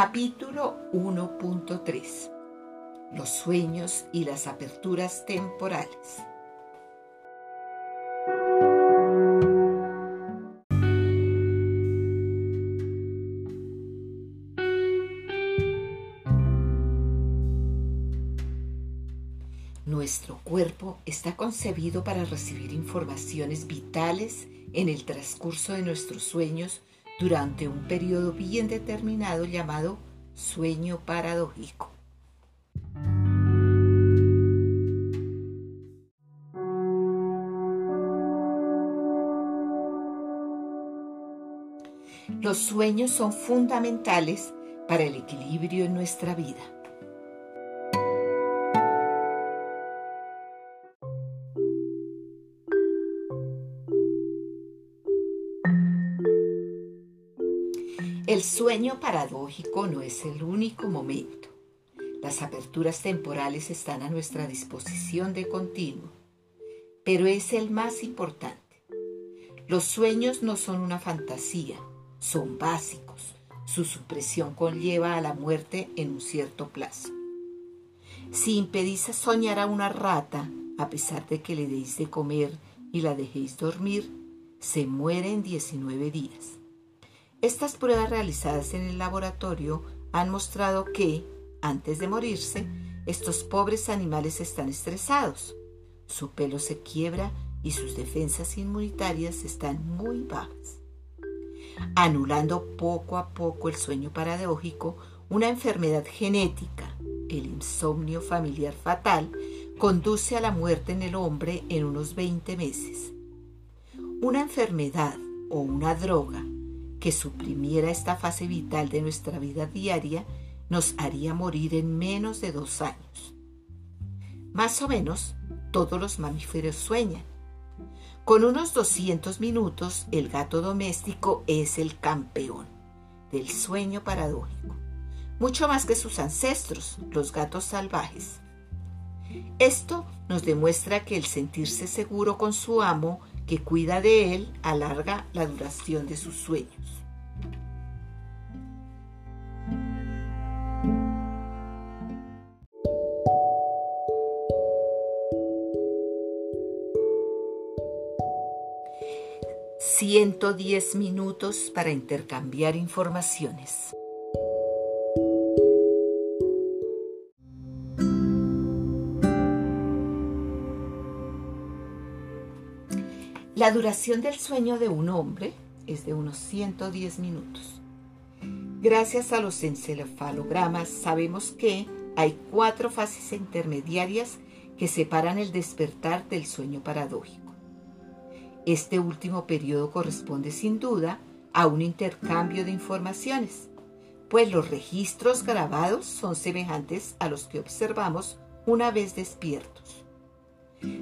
Capítulo 1.3 Los sueños y las aperturas temporales. Nuestro cuerpo está concebido para recibir informaciones vitales en el transcurso de nuestros sueños durante un periodo bien determinado llamado sueño paradójico. Los sueños son fundamentales para el equilibrio en nuestra vida. El sueño paradójico no es el único momento. Las aperturas temporales están a nuestra disposición de continuo, pero es el más importante. Los sueños no son una fantasía, son básicos. Su supresión conlleva a la muerte en un cierto plazo. Si impedís soñar a una rata, a pesar de que le deis de comer y la dejéis dormir, se muere en 19 días. Estas pruebas realizadas en el laboratorio han mostrado que, antes de morirse, estos pobres animales están estresados. Su pelo se quiebra y sus defensas inmunitarias están muy bajas. Anulando poco a poco el sueño paradójico, una enfermedad genética, el insomnio familiar fatal, conduce a la muerte en el hombre en unos 20 meses. Una enfermedad o una droga que suprimiera esta fase vital de nuestra vida diaria nos haría morir en menos de dos años. Más o menos, todos los mamíferos sueñan. Con unos 200 minutos, el gato doméstico es el campeón del sueño paradójico, mucho más que sus ancestros, los gatos salvajes. Esto nos demuestra que el sentirse seguro con su amo que cuida de él alarga la duración de sus sueños. ...110 minutos para intercambiar informaciones. La duración del sueño de un hombre es de unos 110 minutos. Gracias a los encefalogramas sabemos que hay cuatro fases intermediarias que separan el despertar del sueño paradójico. Este último periodo corresponde sin duda a un intercambio de informaciones, pues los registros grabados son semejantes a los que observamos una vez despiertos.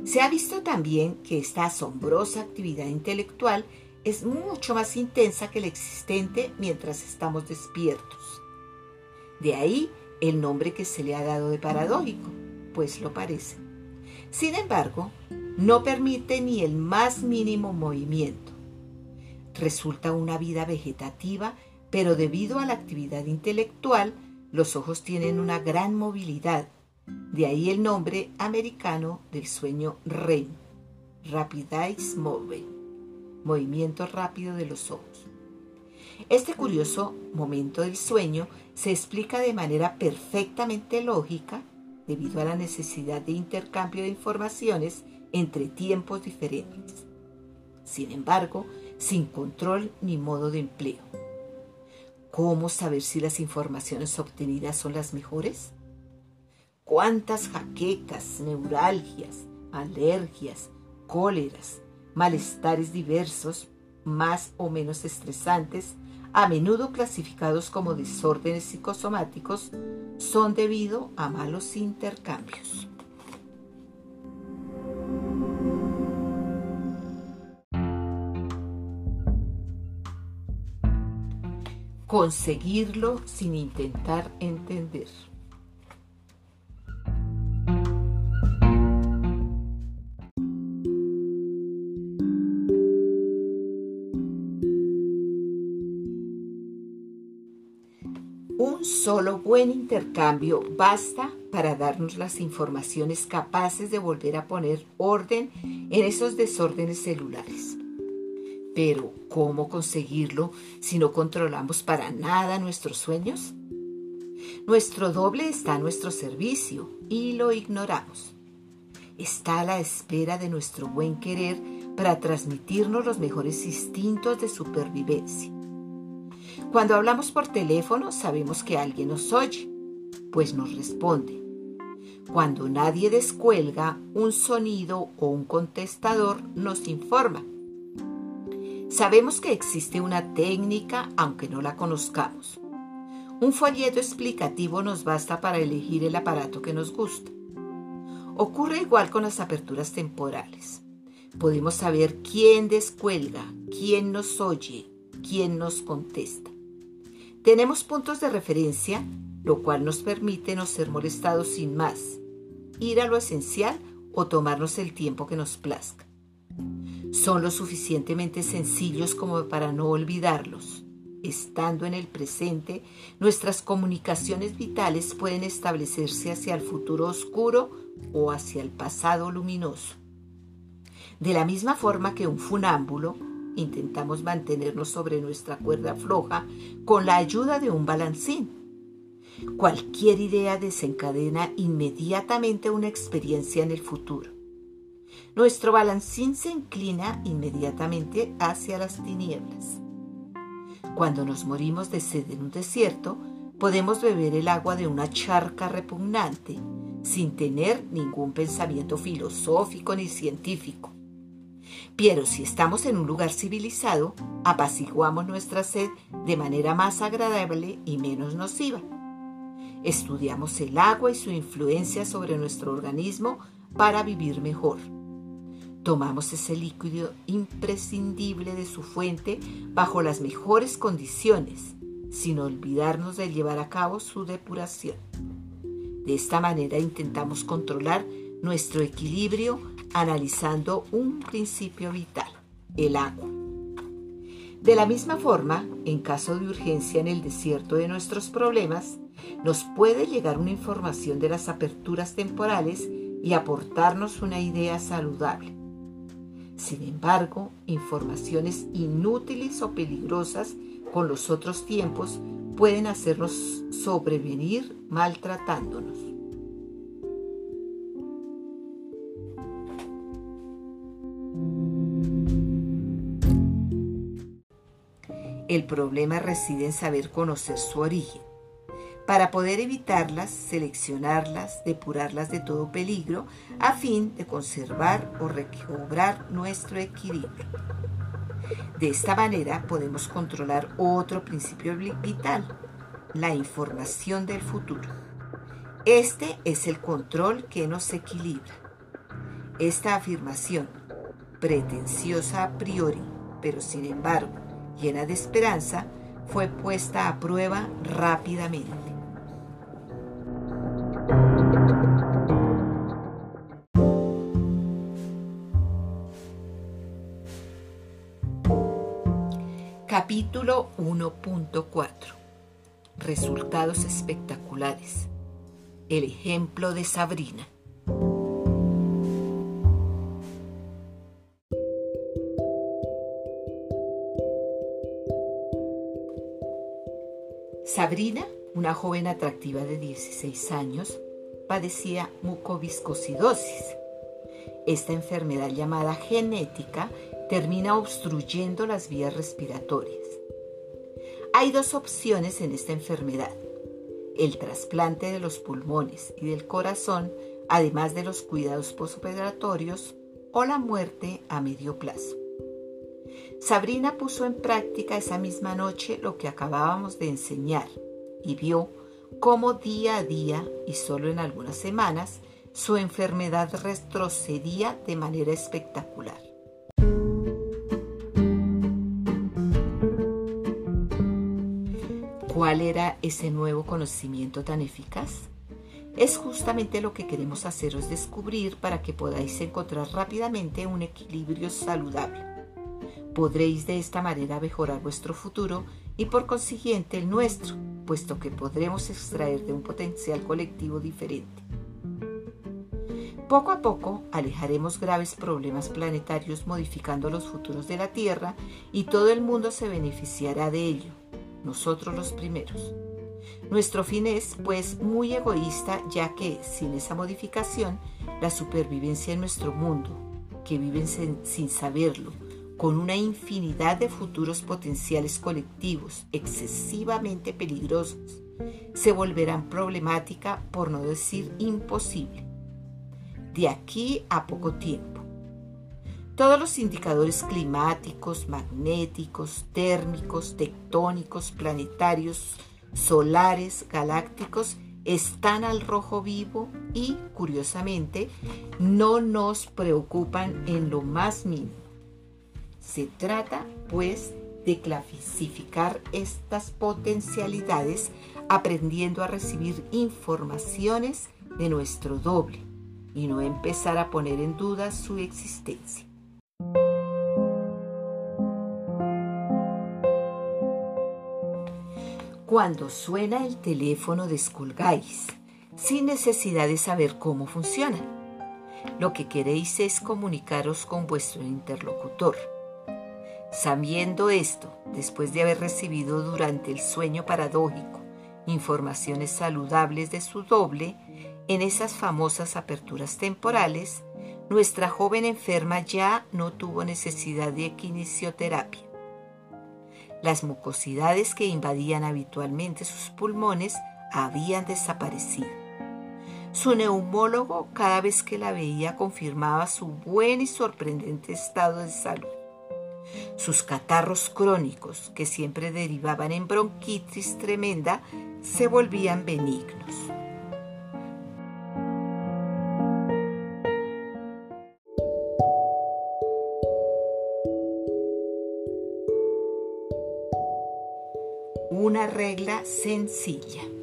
Se ha visto también que esta asombrosa actividad intelectual es mucho más intensa que la existente mientras estamos despiertos. De ahí el nombre que se le ha dado de paradójico, pues lo parece. Sin embargo, no permite ni el más mínimo movimiento. Resulta una vida vegetativa, pero debido a la actividad intelectual, los ojos tienen una gran movilidad de ahí el nombre americano del sueño REM, Rapid Eyes Movement, movimiento rápido de los ojos. Este curioso momento del sueño se explica de manera perfectamente lógica debido a la necesidad de intercambio de informaciones entre tiempos diferentes. Sin embargo, sin control ni modo de empleo. ¿Cómo saber si las informaciones obtenidas son las mejores? Cuántas jaquecas, neuralgias, alergias, cóleras, malestares diversos, más o menos estresantes, a menudo clasificados como desórdenes psicosomáticos, son debido a malos intercambios. Conseguirlo sin intentar entender. Solo buen intercambio basta para darnos las informaciones capaces de volver a poner orden en esos desórdenes celulares. Pero, ¿cómo conseguirlo si no controlamos para nada nuestros sueños? Nuestro doble está a nuestro servicio y lo ignoramos. Está a la espera de nuestro buen querer para transmitirnos los mejores instintos de supervivencia. Cuando hablamos por teléfono sabemos que alguien nos oye, pues nos responde. Cuando nadie descuelga, un sonido o un contestador nos informa. Sabemos que existe una técnica aunque no la conozcamos. Un folleto explicativo nos basta para elegir el aparato que nos gusta. Ocurre igual con las aperturas temporales. Podemos saber quién descuelga, quién nos oye, quién nos contesta. Tenemos puntos de referencia, lo cual nos permite no ser molestados sin más, ir a lo esencial o tomarnos el tiempo que nos plazca. Son lo suficientemente sencillos como para no olvidarlos. Estando en el presente, nuestras comunicaciones vitales pueden establecerse hacia el futuro oscuro o hacia el pasado luminoso. De la misma forma que un funámbulo, intentamos mantenernos sobre nuestra cuerda floja con la ayuda de un balancín. Cualquier idea desencadena inmediatamente una experiencia en el futuro. Nuestro balancín se inclina inmediatamente hacia las tinieblas. Cuando nos morimos de sed en un desierto, podemos beber el agua de una charca repugnante sin tener ningún pensamiento filosófico ni científico. Pero si estamos en un lugar civilizado, apaciguamos nuestra sed de manera más agradable y menos nociva. Estudiamos el agua y su influencia sobre nuestro organismo para vivir mejor. Tomamos ese líquido imprescindible de su fuente bajo las mejores condiciones, sin olvidarnos de llevar a cabo su depuración. De esta manera intentamos controlar nuestro equilibrio analizando un principio vital, el agua. De la misma forma, en caso de urgencia en el desierto de nuestros problemas, nos puede llegar una información de las aperturas temporales y aportarnos una idea saludable. Sin embargo, informaciones inútiles o peligrosas con los otros tiempos pueden hacernos sobrevenir maltratándonos. El problema reside en saber conocer su origen. Para poder evitarlas, seleccionarlas, depurarlas de todo peligro, a fin de conservar o recobrar nuestro equilibrio. De esta manera podemos controlar otro principio vital, la información del futuro. Este es el control que nos equilibra. Esta afirmación, pretenciosa a priori, pero sin embargo llena de esperanza, fue puesta a prueba rápidamente. Capítulo 1.4 Resultados espectaculares. El ejemplo de Sabrina. Sabrina, una joven atractiva de 16 años, padecía mucoviscosidosis. Esta enfermedad llamada genética termina obstruyendo las vías respiratorias. Hay dos opciones en esta enfermedad. El trasplante de los pulmones y del corazón, además de los cuidados postoperatorios, o la muerte a medio plazo. Sabrina puso en práctica esa misma noche lo que acabábamos de enseñar y vio cómo día a día y solo en algunas semanas su enfermedad retrocedía de manera espectacular. ¿Cuál era ese nuevo conocimiento tan eficaz? Es justamente lo que queremos haceros descubrir para que podáis encontrar rápidamente un equilibrio saludable Podréis de esta manera mejorar vuestro futuro y por consiguiente el nuestro, puesto que podremos extraer de un potencial colectivo diferente. Poco a poco alejaremos graves problemas planetarios modificando los futuros de la Tierra y todo el mundo se beneficiará de ello, nosotros los primeros. Nuestro fin es, pues, muy egoísta, ya que, sin esa modificación, la supervivencia en nuestro mundo, que viven sin, saberlo, con una infinidad de futuros potenciales colectivos excesivamente peligrosos, se volverán problemática, por no decir imposible de aquí a poco tiempo. Todos los indicadores climáticos, magnéticos, térmicos, tectónicos, planetarios, solares, galácticos, están al rojo vivo y, curiosamente, no nos preocupan en lo más mínimo. Se trata, pues, de clasificar estas potencialidades aprendiendo a recibir informaciones de nuestro doble y no empezar a poner en duda su existencia. Cuando suena el teléfono descolgáis, sin necesidad de saber cómo funciona. Lo que queréis es comunicaros con vuestro interlocutor. Sabiendo esto, después de haber recibido durante el sueño paradójico informaciones saludables de su doble, en esas famosas aperturas temporales, nuestra joven enferma ya no tuvo necesidad de quinoterapia. Las mucosidades que invadían habitualmente sus pulmones habían desaparecido. Su neumólogo cada vez que la veía confirmaba su buen y sorprendente estado de salud. Sus catarros crónicos, que siempre derivaban en bronquitis tremenda, se volvían benignos. Una regla sencilla.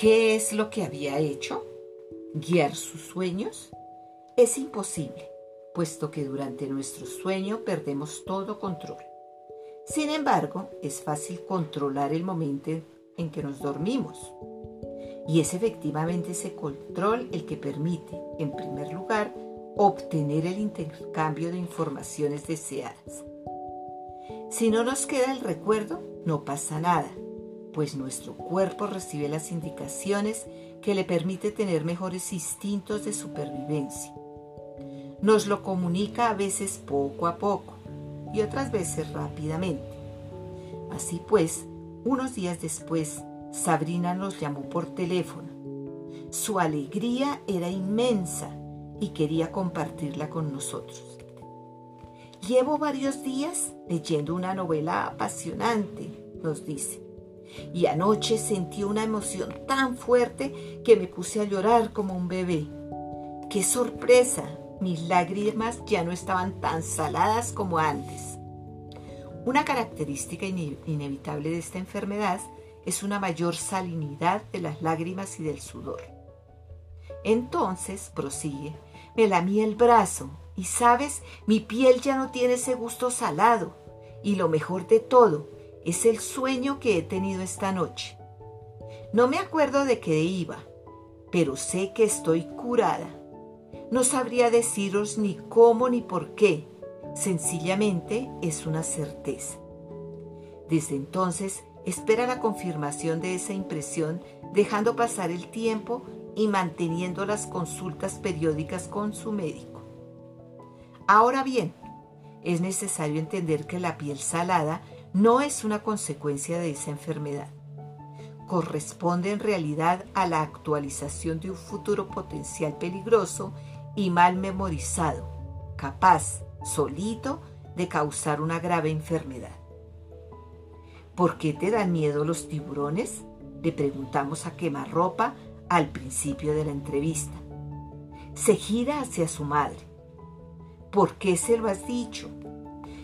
¿Qué es lo que había hecho? ¿Guiar sus sueños? Es imposible, puesto que durante nuestro sueño perdemos todo control. Sin embargo, es fácil controlar el momento en que nos dormimos. Y es efectivamente ese control el que permite, en primer lugar, obtener el intercambio de informaciones deseadas. Si no nos queda el recuerdo, no pasa nada, pues nuestro cuerpo recibe las indicaciones que le permite tener mejores instintos de supervivencia. Nos lo comunica a veces poco a poco y otras veces rápidamente. Así pues, unos días después, Sabrina nos llamó por teléfono. Su alegría era inmensa y quería compartirla con nosotros. Llevo varios días leyendo una novela apasionante, nos dice, y anoche sentí una emoción tan fuerte que me puse a llorar como un bebé. ¡Qué sorpresa! Mis lágrimas ya no estaban tan saladas como antes. Una característica inevitable de esta enfermedad es una mayor salinidad de las lágrimas y del sudor. Entonces, prosigue, me lamí el brazo y sabes, mi piel ya no tiene ese gusto salado. Y lo mejor de todo es el sueño que he tenido esta noche. No me acuerdo de qué iba, pero sé que estoy curada. No sabría deciros ni cómo ni por qué, sencillamente es una certeza. Desde entonces espera la confirmación de esa impresión dejando pasar el tiempo y manteniendo las consultas periódicas con su médico. Ahora bien, es necesario entender que la piel salada no es una consecuencia de esa enfermedad. Corresponde en realidad a la actualización de un futuro potencial peligroso y mal memorizado, capaz, solito, de causar una grave enfermedad. ¿Por qué te dan miedo los tiburones? Le preguntamos a quemarropa al principio de la entrevista. Se gira hacia su madre. ¿Por qué se lo has dicho?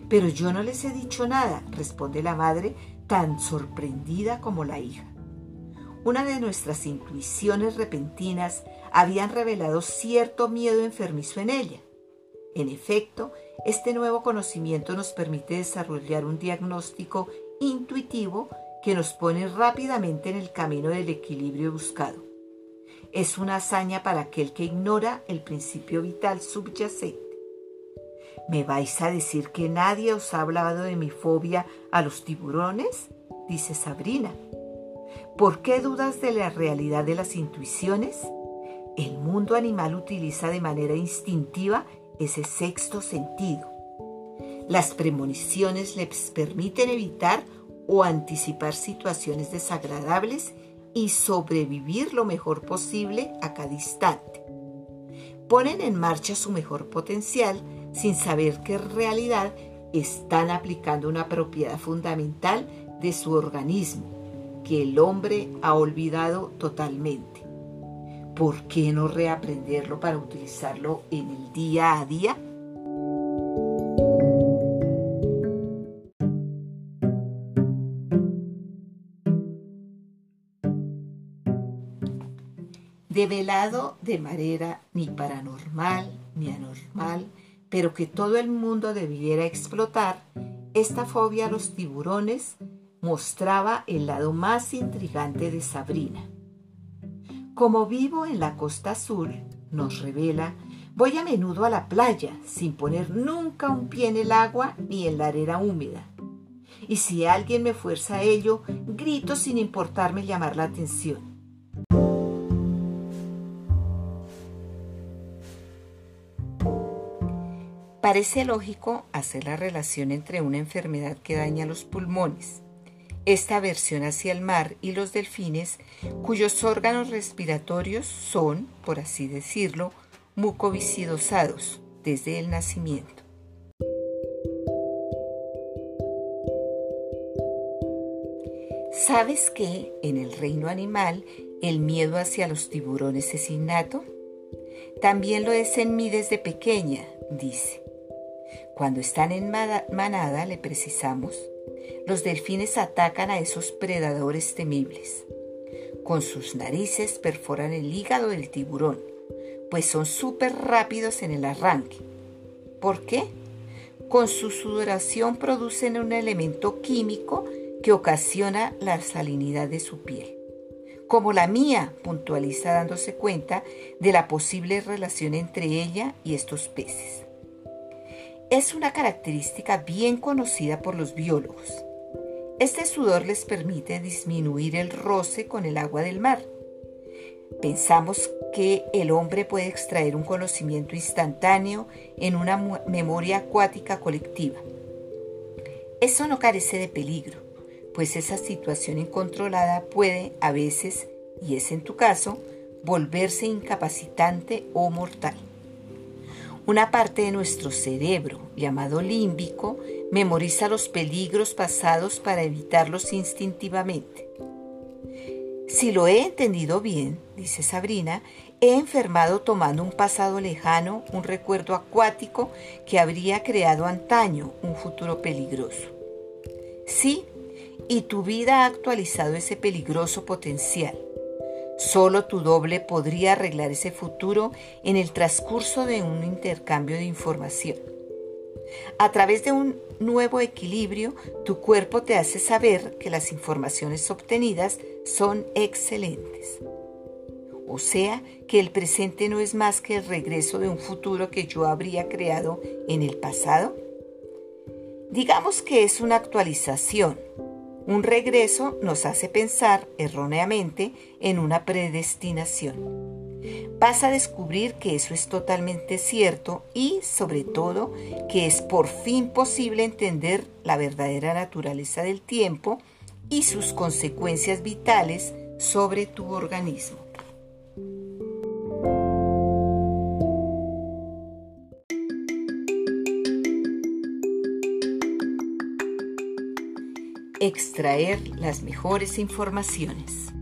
Pero yo no les he dicho nada, responde la madre, tan sorprendida como la hija. una de nuestras intuiciones repentinas habían revelado cierto miedo enfermizo en ella. En efecto, este nuevo conocimiento nos permite desarrollar un diagnóstico intuitivo que nos pone rápidamente en el camino del equilibrio buscado. Es una hazaña para aquel que ignora el principio vital subyacente. ¿Me vais a decir que nadie os ha hablado de mi fobia a los tiburones? dice Sabrina. ¿Por qué dudas de la realidad de las intuiciones? El mundo animal utiliza de manera instintiva ese sexto sentido. Las premoniciones les permiten evitar o anticipar situaciones desagradables y sobrevivir lo mejor posible a cada instante. Ponen en marcha su mejor potencial sin saber que en realidad están aplicando una propiedad fundamental de su organismo que el hombre ha olvidado totalmente. ¿Por qué no reaprenderlo para utilizarlo en el día a día? Develado de manera ni paranormal ni anormal, pero que todo el mundo debiera explotar, esta fobia a los tiburones mostraba el lado más intrigante de Sabrina. Como vivo en la costa azul, nos revela, voy a menudo a la playa sin poner nunca un pie en el agua ni en la arena húmeda. Y si alguien me fuerza a ello, grito sin importarme llamar la atención. Parece lógico hacer la relación entre una enfermedad que daña los pulmones, esta aversión hacia el mar y los delfines, cuyos órganos respiratorios son, por así decirlo, mucoviscidosados desde el nacimiento. ¿Sabes que en el reino animal el miedo hacia los tiburones es innato? También lo es en mí desde pequeña, dice. Cuando están en manada, le precisamos, los delfines atacan a esos predadores temibles. Con sus narices perforan el hígado del tiburón, pues son súper rápidos en el arranque. ¿Por qué? Con su sudoración producen un elemento químico que ocasiona la salinidad de su piel. Como la mía, puntualiza dándose cuenta de la posible relación entre ella y estos peces es una característica bien conocida por los biólogos. Este sudor les permite disminuir el roce con el agua del mar. Pensamos que el hombre puede extraer un conocimiento instantáneo en una memoria acuática colectiva. Eso no carece de peligro, pues esa situación incontrolada puede a veces, y es en tu caso, volverse incapacitante o mortal. Una parte de nuestro cerebro, llamado límbico, memoriza los peligros pasados para evitarlos instintivamente. Si lo he entendido bien, dice Sabrina, he enfermado tomando un pasado lejano, un recuerdo acuático que habría creado antaño un futuro peligroso. Sí, y tu vida ha actualizado ese peligroso potencial. Solo tu doble podría arreglar ese futuro en el transcurso de un intercambio de información. A través de un nuevo equilibrio, tu cuerpo te hace saber que las informaciones obtenidas son excelentes. O sea, que el presente no es más que el regreso de un futuro que yo habría creado en el pasado. Digamos que es una actualización, un regreso nos hace pensar erróneamente en una predestinación. Vas a descubrir que eso es totalmente cierto y, sobre todo, que es por fin posible entender la verdadera naturaleza del tiempo y sus consecuencias vitales sobre tu organismo. Extraer las mejores informaciones.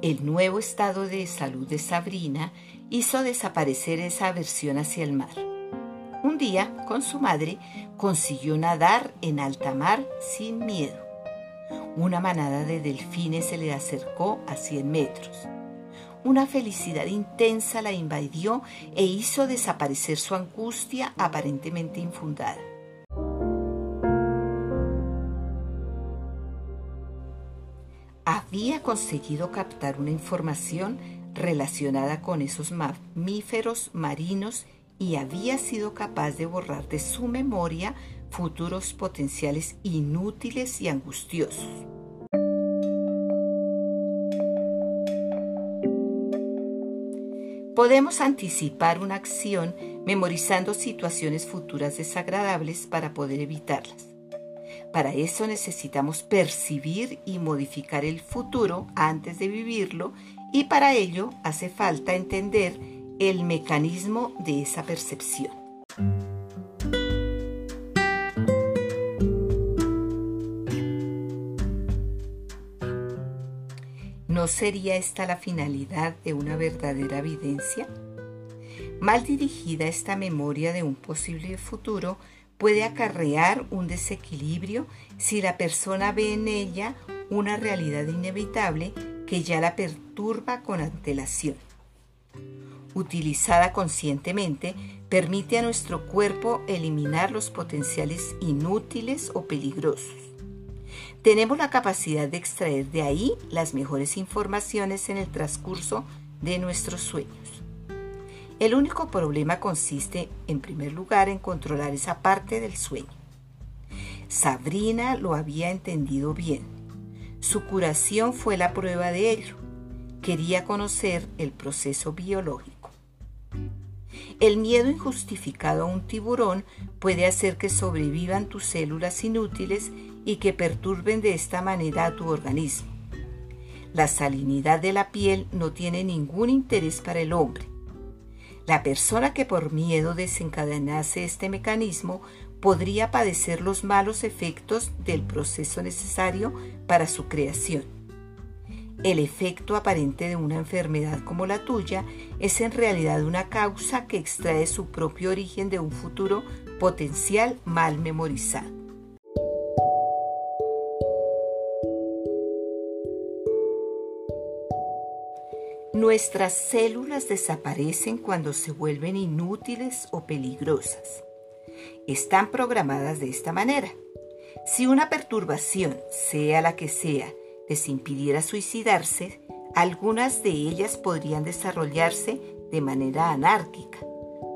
El nuevo estado de salud de Sabrina hizo desaparecer esa aversión hacia el mar. Un día, con su madre, consiguió nadar en alta mar sin miedo. Una manada de delfines se le acercó a 100 metros. Una felicidad intensa la invadió e hizo desaparecer su angustia aparentemente infundada. Había conseguido captar una información relacionada con esos mamíferos marinos y había sido capaz de borrar de su memoria futuros potenciales inútiles y angustiosos. Podemos anticipar una acción memorizando situaciones futuras desagradables para poder evitarlas. Para eso necesitamos percibir y modificar el futuro antes de vivirlo y para ello hace falta entender el mecanismo de esa percepción. ¿No sería esta la finalidad de una verdadera evidencia? Mal dirigida esta memoria de un posible futuro puede acarrear un desequilibrio si la persona ve en ella una realidad inevitable que ya la perturba con antelación. Utilizada conscientemente, permite a nuestro cuerpo eliminar los potenciales inútiles o peligrosos tenemos la capacidad de extraer de ahí las mejores informaciones en el transcurso de nuestros sueños. El único problema consiste, en primer lugar, en controlar esa parte del sueño. Sabrina lo había entendido bien. Su curación fue la prueba de ello. Quería conocer el proceso biológico. El miedo injustificado a un tiburón puede hacer que sobrevivan tus células inútiles y que perturben de esta manera a tu organismo. La salinidad de la piel no tiene ningún interés para el hombre. La persona que por miedo desencadenase este mecanismo podría padecer los malos efectos del proceso necesario para su creación. El efecto aparente de una enfermedad como la tuya es en realidad una causa que extrae su propio origen de un futuro potencial mal memorizado. Nuestras células desaparecen cuando se vuelven inútiles o peligrosas. Están programadas de esta manera. Si una perturbación, sea la que sea, les impidiera suicidarse, algunas de ellas podrían desarrollarse de manera anárquica,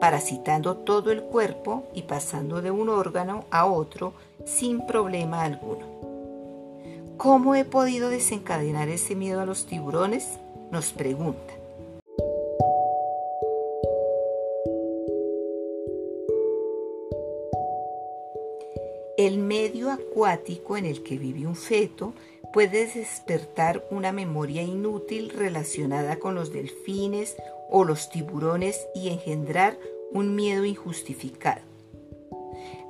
parasitando todo el cuerpo y pasando de un órgano a otro sin problema alguno. ¿Cómo he podido desencadenar ese miedo a los tiburones? Nos pregunta. El medio acuático en el que vive un feto puede despertar una memoria inútil relacionada con los delfines o los tiburones y engendrar un miedo injustificado.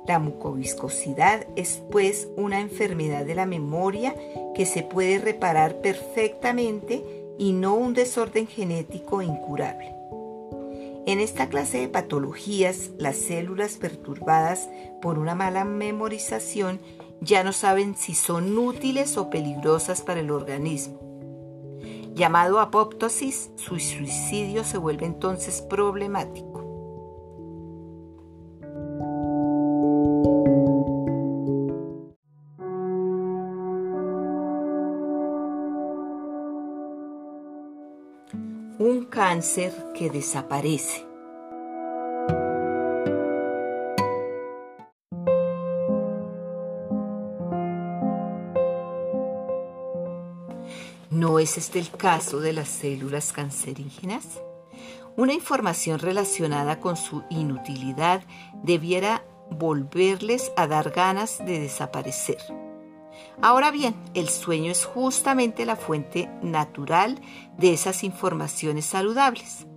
La mucoviscosidad es pues una enfermedad de la memoria que se puede reparar perfectamente y no un desorden genético incurable. En esta clase de patologías, las células perturbadas por una mala memorización ya no saben si son útiles o peligrosas para el organismo. Llamado apoptosis, su suicidio se vuelve entonces problemático. Cáncer que desaparece. ¿No es este el caso de las células cancerígenas? Una información relacionada con su inutilidad debiera volverles a dar ganas de desaparecer. Ahora bien, el sueño es justamente la fuente natural de esas informaciones saludables.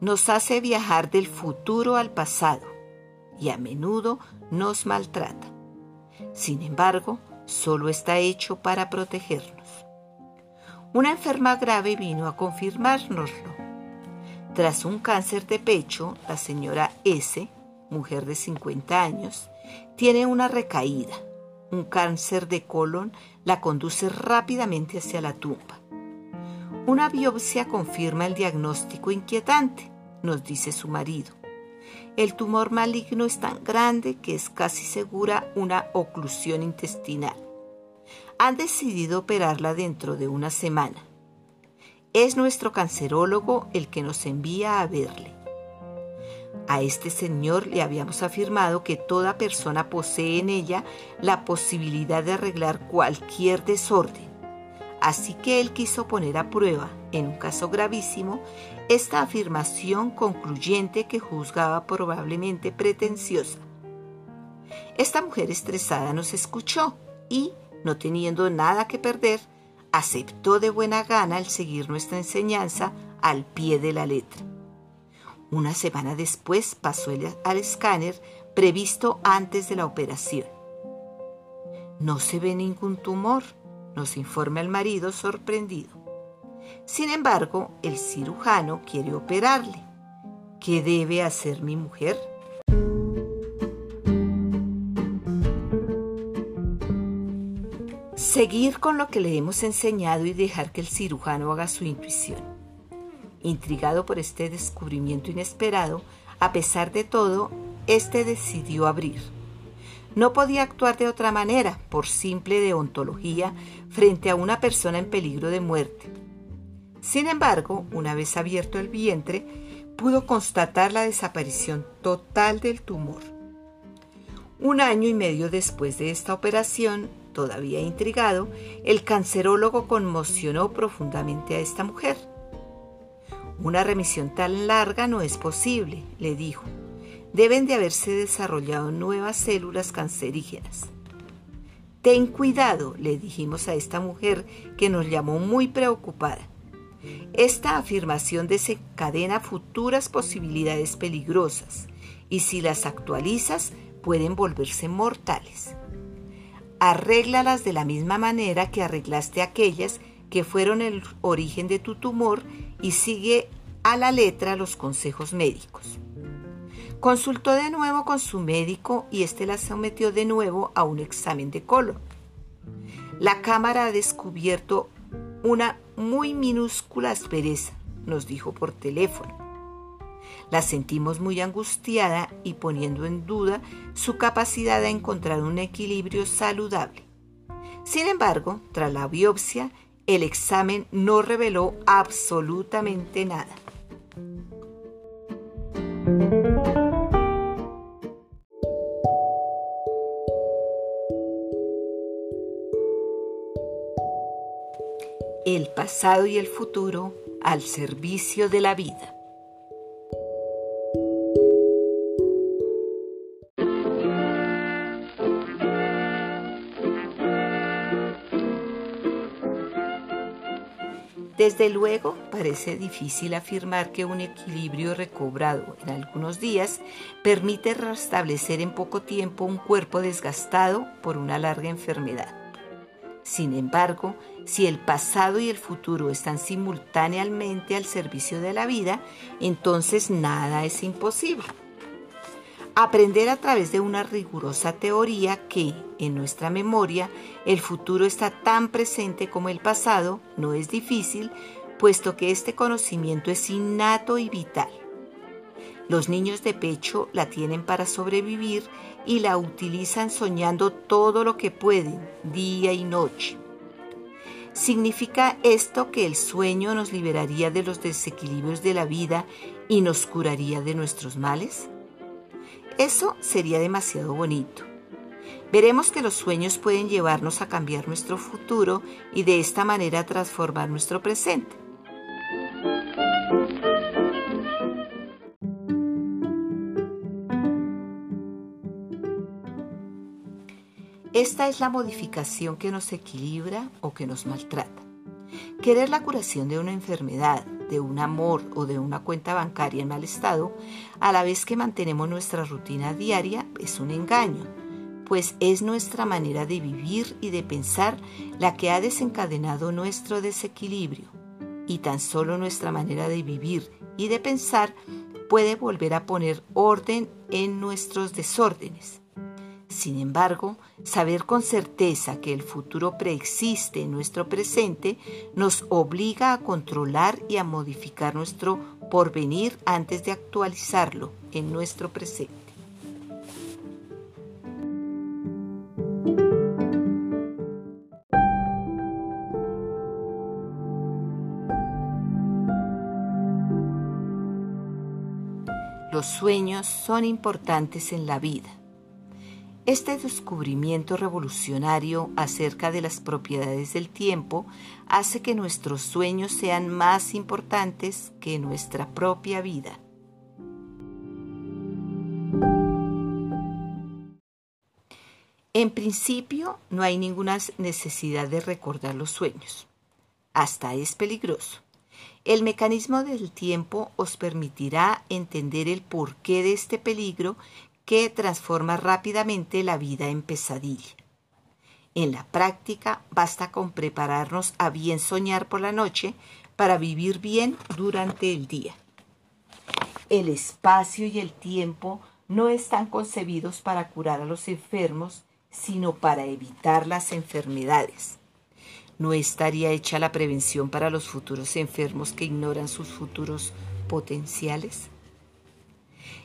Nos hace viajar del futuro al pasado y a menudo nos maltrata. Sin embargo, solo está hecho para protegernos. Una enferma grave vino a confirmárnoslo. Tras un cáncer de pecho, la señora S mujer de 50 años, tiene una recaída. Un cáncer de colon la conduce rápidamente hacia la tumba. Una biopsia confirma el diagnóstico inquietante, nos dice su marido. El tumor maligno es tan grande que es casi segura una oclusión intestinal. Han decidido operarla dentro de una semana. Es nuestro cancerólogo el que nos envía a verle. A este señor le habíamos afirmado que toda persona posee en ella la posibilidad de arreglar cualquier desorden. Así que él quiso poner a prueba, en un caso gravísimo, esta afirmación concluyente que juzgaba probablemente pretenciosa. Esta mujer estresada nos escuchó y, no teniendo nada que perder, aceptó de buena gana el seguir nuestra enseñanza al pie de la letra. Una semana después pasó al escáner previsto antes de la operación. No se ve ningún tumor, nos informa el marido sorprendido. Sin embargo, el cirujano quiere operarle. ¿Qué debe hacer mi mujer? Seguir con lo que le hemos enseñado y dejar que el cirujano haga su intuición. Intrigado por este descubrimiento inesperado, a pesar de todo, éste decidió abrir. No podía actuar de otra manera, por simple deontología, frente a una persona en peligro de muerte. Sin embargo, una vez abierto el vientre, pudo constatar la desaparición total del tumor. Un año y medio después de esta operación, Todavía intrigado, el cancerólogo conmocionó profundamente a esta mujer. Una remisión tan larga no es posible, le dijo. Deben de haberse desarrollado nuevas células cancerígenas. Ten cuidado, le dijimos a esta mujer que nos llamó muy preocupada. Esta afirmación desencadena futuras posibilidades peligrosas y si las actualizas pueden volverse mortales arréglalas de la misma manera que arreglaste aquellas que fueron el origen de tu tumor y sigue a la letra los consejos médicos. Consultó de nuevo con su médico y éste la sometió de nuevo a un examen de colon. La cámara ha descubierto una muy minúscula aspereza, nos dijo por teléfono. La sentimos muy angustiada y poniendo en duda su capacidad de encontrar un equilibrio saludable. Sin embargo, tras la biopsia, el examen no reveló absolutamente nada. El pasado y el futuro al servicio de la vida. Desde luego, parece difícil afirmar que un equilibrio recobrado en algunos días permite restablecer en poco tiempo un cuerpo desgastado por una larga enfermedad. Sin embargo, si el pasado y el futuro están simultáneamente al servicio de la vida, entonces nada es imposible. Aprender a través de una rigurosa teoría que, en nuestra memoria, el futuro está tan presente como el pasado no es difícil, puesto que este conocimiento es innato y vital. Los niños de pecho la tienen para sobrevivir y la utilizan soñando todo lo que pueden, día y noche. ¿Significa esto que el sueño nos liberaría de los desequilibrios de la vida y nos curaría de nuestros males? Eso sería demasiado bonito. Veremos que los sueños pueden llevarnos a cambiar nuestro futuro y de esta manera transformar nuestro presente. Esta es la modificación que nos equilibra o que nos maltrata. Querer la curación de una enfermedad, de un amor o de una cuenta bancaria en mal estado, a la vez que mantenemos nuestra rutina diaria, es un engaño, pues es nuestra manera de vivir y de pensar la que ha desencadenado nuestro desequilibrio. Y tan solo nuestra manera de vivir y de pensar puede volver a poner orden en nuestros desórdenes. Sin embargo, saber con certeza que el futuro preexiste en nuestro presente nos obliga a controlar y a modificar nuestro porvenir antes de actualizarlo en nuestro presente. Los sueños son importantes en la vida este descubrimiento revolucionario acerca de las propiedades del tiempo hace que nuestros sueños sean más importantes que nuestra propia vida. En principio, no hay ninguna necesidad de recordar los sueños. Hasta es peligroso. El mecanismo del tiempo os permitirá entender el porqué de este peligro que transforma rápidamente la vida en pesadilla. En la práctica basta con prepararnos a bien soñar por la noche para vivir bien durante el día. El espacio y el tiempo no están concebidos para curar a los enfermos, sino para evitar las enfermedades. ¿No estaría hecha la prevención para los futuros enfermos que ignoran sus futuros potenciales?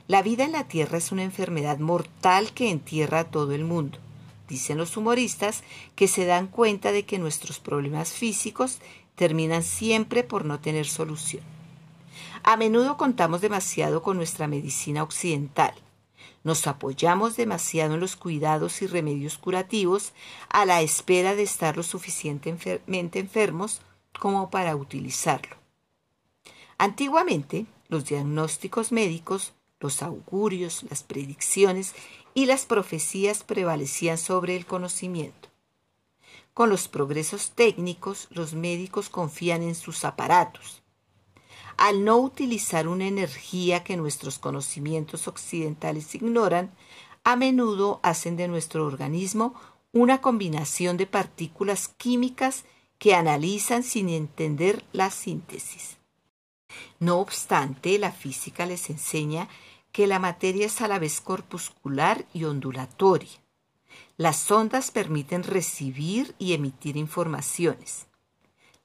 La vida en la Tierra es una enfermedad mortal que entierra a todo el mundo. Dicen los humoristas que se dan cuenta de que nuestros problemas físicos terminan siempre por no tener solución. A menudo contamos demasiado con nuestra medicina occidental. Nos apoyamos demasiado en los cuidados y remedios curativos a la espera de estar lo suficientemente enfermos como para utilizarlo. Antiguamente, los diagnósticos médicos los augurios, las predicciones y las profecías prevalecían sobre el conocimiento. Con los progresos técnicos, los médicos confían en sus aparatos. Al no utilizar una energía que nuestros conocimientos occidentales ignoran, a menudo hacen de nuestro organismo una combinación de partículas químicas que analizan sin entender la síntesis. No obstante, la física les enseña que la materia es a la vez corpuscular y ondulatoria. Las ondas permiten recibir y emitir informaciones.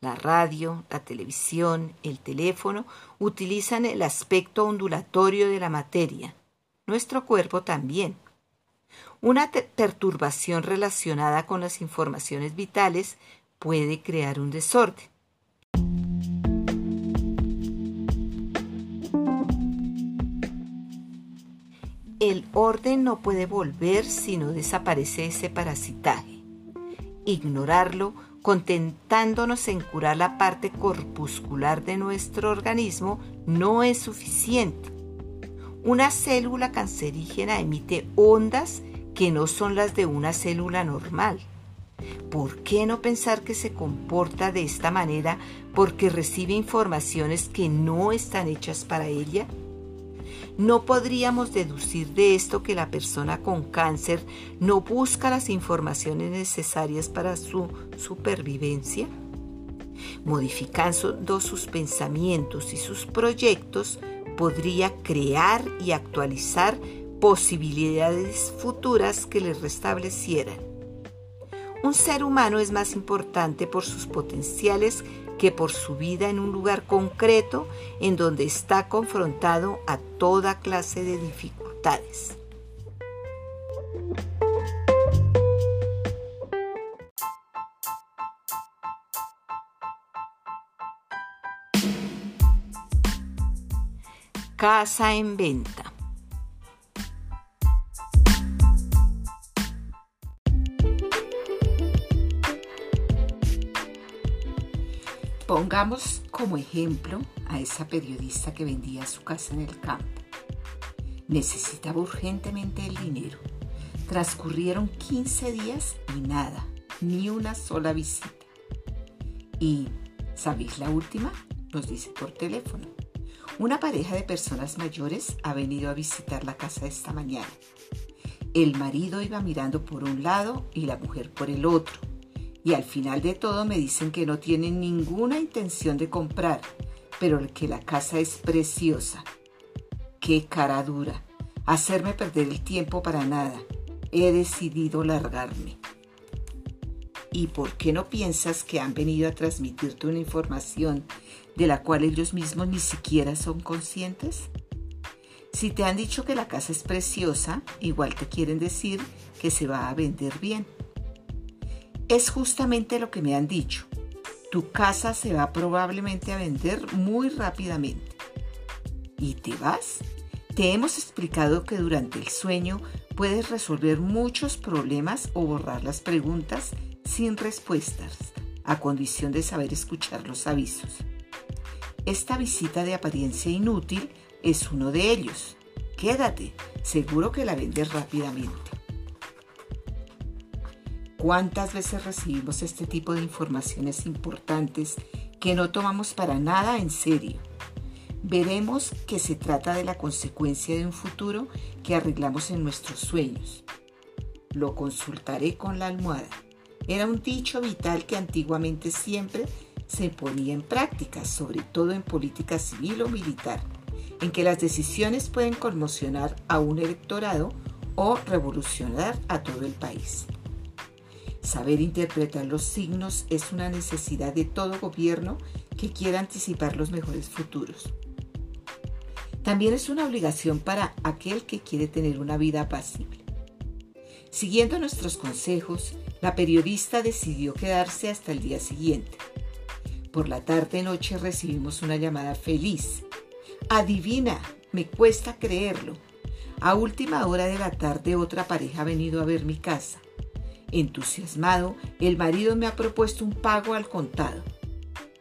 La radio, la televisión, el teléfono utilizan el aspecto ondulatorio de la materia. Nuestro cuerpo también. Una perturbación relacionada con las informaciones vitales puede crear un desorden. El orden no puede volver si no desaparece ese parasitaje. Ignorarlo, contentándonos en curar la parte corpuscular de nuestro organismo, no es suficiente. Una célula cancerígena emite ondas que no son las de una célula normal. ¿Por qué no pensar que se comporta de esta manera porque recibe informaciones que no están hechas para ella? ¿No podríamos deducir de esto que la persona con cáncer no busca las informaciones necesarias para su supervivencia? Modificando sus pensamientos y sus proyectos, podría crear y actualizar posibilidades futuras que le restablecieran. Un ser humano es más importante por sus potenciales que por su vida en un lugar concreto en donde está confrontado a toda clase de dificultades. Casa en venta. Pongamos como ejemplo a esa periodista que vendía su casa en el campo. Necesitaba urgentemente el dinero. Transcurrieron 15 días y nada, ni una sola visita. Y, ¿sabéis la última? Nos dice por teléfono. Una pareja de personas mayores ha venido a visitar la casa esta mañana. El marido iba mirando por un lado y la mujer por el otro y al final de todo me dicen que no tienen ninguna intención de comprar, pero que la casa es preciosa. Qué cara dura. Hacerme perder el tiempo para nada. He decidido largarme. ¿Y por qué no piensas que han venido a transmitirte una información de la cual ellos mismos ni siquiera son conscientes? Si te han dicho que la casa es preciosa, igual te quieren decir que se va a vender bien. Es justamente lo que me han dicho. Tu casa se va probablemente a vender muy rápidamente. ¿Y te vas? Te hemos explicado que durante el sueño puedes resolver muchos problemas o borrar las preguntas sin respuestas, a condición de saber escuchar los avisos. Esta visita de apariencia inútil es uno de ellos. Quédate, seguro que la vendes rápidamente. ¿Cuántas veces recibimos este tipo de informaciones importantes que no tomamos para nada en serio? veremos que se trata de la consecuencia de un futuro que arreglamos en nuestros sueños. Lo consultaré con la almohada. Era un dicho vital que antiguamente siempre se ponía en práctica, sobre todo en política civil o militar, en que las decisiones pueden conmocionar a un electorado o revolucionar a todo el país. Saber interpretar los signos es una necesidad de todo gobierno que quiera anticipar los mejores futuros. También es una obligación para aquel que quiere tener una vida apacible. Siguiendo nuestros consejos, la periodista decidió quedarse hasta el día siguiente. Por la tarde-noche recibimos una llamada feliz. Adivina, me cuesta creerlo. A última hora de la tarde otra pareja ha venido a ver mi casa. Entusiasmado, el marido me ha propuesto un pago al contado.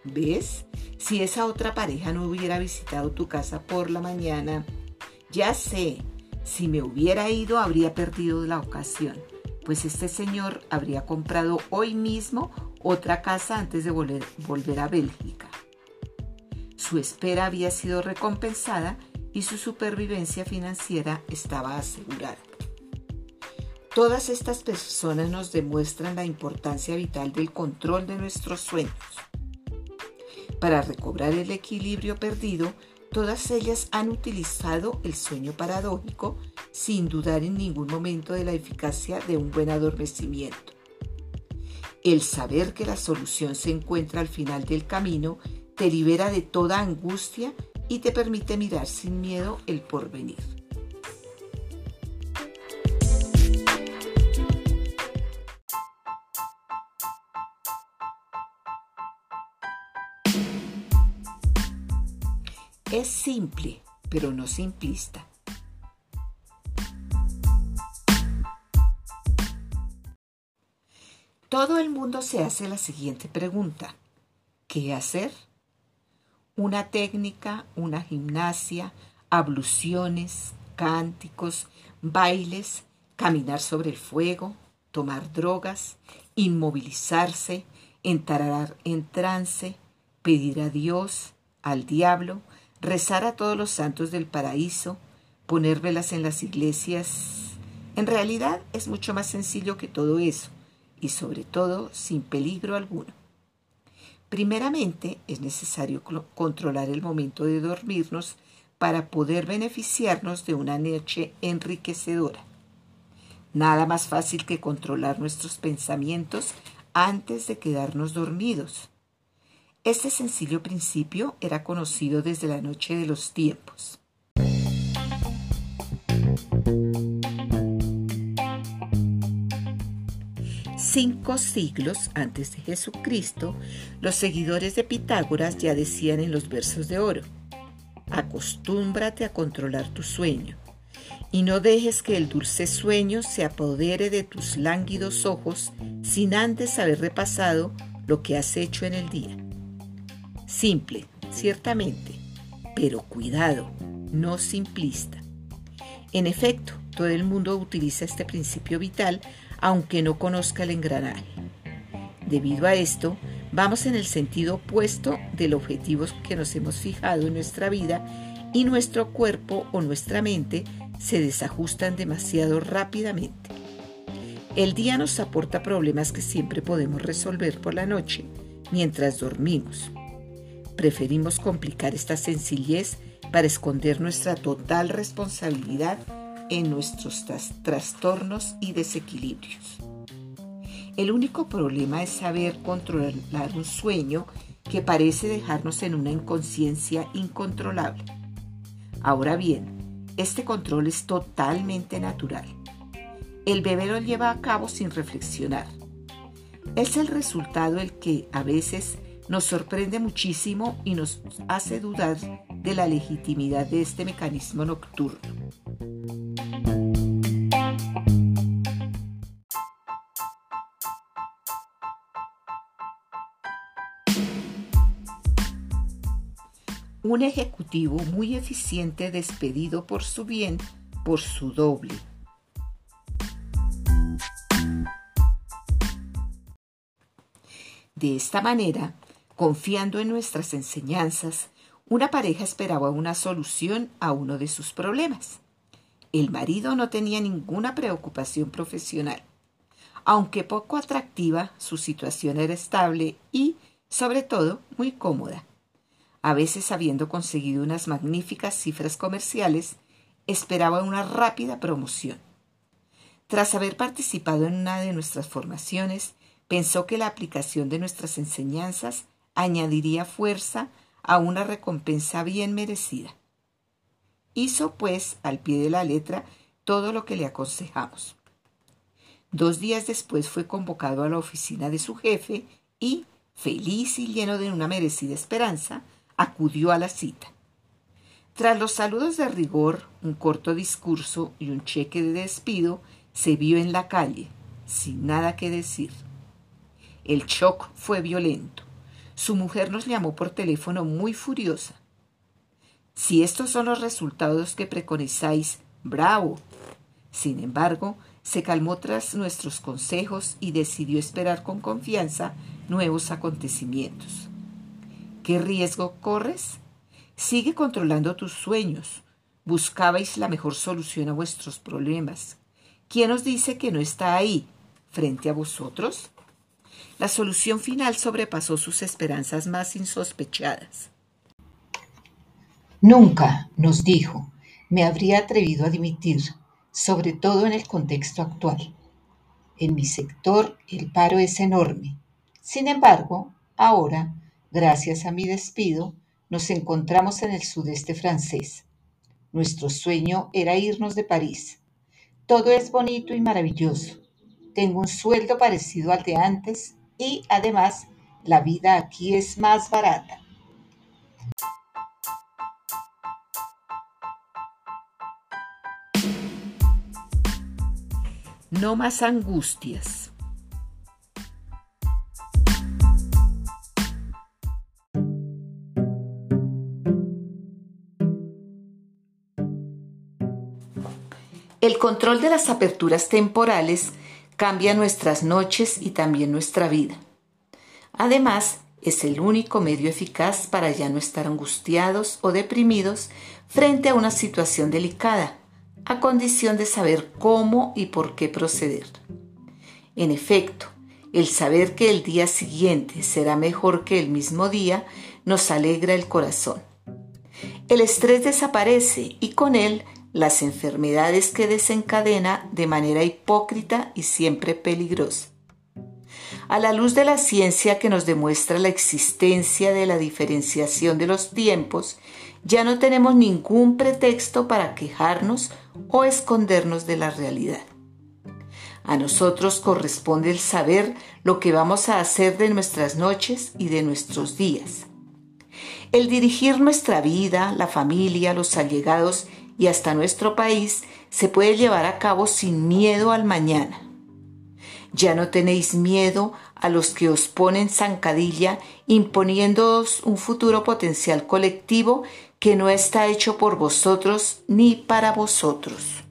¿Ves? Si esa otra pareja no hubiera visitado tu casa por la mañana, ya sé, si me hubiera ido habría perdido la ocasión, pues este señor habría comprado hoy mismo otra casa antes de volver, a Bélgica. Su espera había sido recompensada y su supervivencia financiera estaba asegurada. Todas estas personas nos demuestran la importancia vital del control de nuestros sueños. Para recobrar el equilibrio perdido, todas ellas han utilizado el sueño paradójico sin dudar en ningún momento de la eficacia de un buen adormecimiento. El saber que la solución se encuentra al final del camino te libera de toda angustia y te permite mirar sin miedo el porvenir. Es simple, pero no simplista. Todo el mundo se hace la siguiente pregunta. ¿Qué hacer? Una técnica, una gimnasia, abluciones, cánticos, bailes, caminar sobre el fuego, tomar drogas, inmovilizarse, entrar en trance, pedir a Dios, al diablo, rezar a todos los santos del paraíso, poner velas en las iglesias. En realidad es mucho más sencillo que todo eso y sobre todo sin peligro alguno. Primeramente es necesario controlar el momento de dormirnos para poder beneficiarnos de una noche enriquecedora. Nada más fácil que controlar nuestros pensamientos antes de quedarnos dormidos. Este sencillo principio era conocido desde la noche de los tiempos. Cinco siglos antes de Jesucristo, los seguidores de Pitágoras ya decían en los versos de oro, acostúmbrate a controlar tu sueño, y no dejes que el dulce sueño se apodere de tus lánguidos ojos sin antes haber repasado lo que has hecho en el día. Simple, ciertamente, pero cuidado, no simplista. En efecto, todo el mundo utiliza este principio vital aunque no conozca el engranaje. Debido a esto, vamos en el sentido opuesto del objetivo que nos hemos fijado en nuestra vida y nuestro cuerpo o nuestra mente se desajustan demasiado rápidamente. El día nos aporta problemas que siempre podemos resolver por la noche mientras dormimos. Preferimos complicar esta sencillez para esconder nuestra total responsabilidad en nuestros trastornos y desequilibrios. El único problema es saber controlar un sueño que parece dejarnos en una inconsciencia incontrolable. Ahora bien, este control es totalmente natural. El bebé lo lleva a cabo sin reflexionar. Es el resultado el que a veces nos sorprende muchísimo y nos hace dudar de la legitimidad de este mecanismo nocturno. Un ejecutivo muy eficiente despedido por su bien por su doble. De esta manera, confiando en nuestras enseñanzas, una pareja esperaba una solución a uno de sus problemas. El marido no tenía ninguna preocupación profesional. Aunque poco atractiva, su situación era estable y, sobre todo, muy cómoda. A veces, habiendo conseguido unas magníficas cifras comerciales, esperaba una rápida promoción. Tras haber participado en una de nuestras formaciones, pensó que la aplicación de nuestras enseñanzas añadiría fuerza a una recompensa bien merecida. Hizo, pues, al pie de la letra todo lo que le aconsejamos. Dos días después fue convocado a la oficina de su jefe y, feliz y lleno de una merecida esperanza, acudió a la cita. Tras los saludos de rigor, un corto discurso y un cheque de despido, se vio en la calle, sin nada que decir. El shock fue violento. Su mujer nos llamó por teléfono muy furiosa. Si estos son los resultados que preconizáis, bravo. Sin embargo, se calmó tras nuestros consejos y decidió esperar con confianza nuevos acontecimientos. ¿Qué riesgo corres? Sigue controlando tus sueños. Buscabais la mejor solución a vuestros problemas. ¿Quién os dice que no está ahí, frente a vosotros? La solución final sobrepasó sus esperanzas más insospechadas. Nunca, nos dijo, me habría atrevido a dimitir, sobre todo en el contexto actual. En mi sector el paro es enorme. Sin embargo, ahora, gracias a mi despido, nos encontramos en el sudeste francés. Nuestro sueño era irnos de París. Todo es bonito y maravilloso. Tengo un sueldo parecido al de antes y además la vida aquí es más barata. No más angustias. El control de las aperturas temporales cambia nuestras noches y también nuestra vida. Además, es el único medio eficaz para ya no estar angustiados o deprimidos frente a una situación delicada, a condición de saber cómo y por qué proceder. En efecto, el saber que el día siguiente será mejor que el mismo día nos alegra el corazón. El estrés desaparece y con él las enfermedades que desencadena de manera hipócrita y siempre peligrosa. A la luz de la ciencia que nos demuestra la existencia de la diferenciación de los tiempos, ya no tenemos ningún pretexto para quejarnos o escondernos de la realidad. A nosotros corresponde el saber lo que vamos a hacer de nuestras noches y de nuestros días. El dirigir nuestra vida, la familia, los allegados y hasta nuestro país se puede llevar a cabo sin miedo al mañana. Ya no tenéis miedo a los que os ponen zancadilla imponiéndoos un futuro potencial colectivo que no está hecho por vosotros ni para vosotros.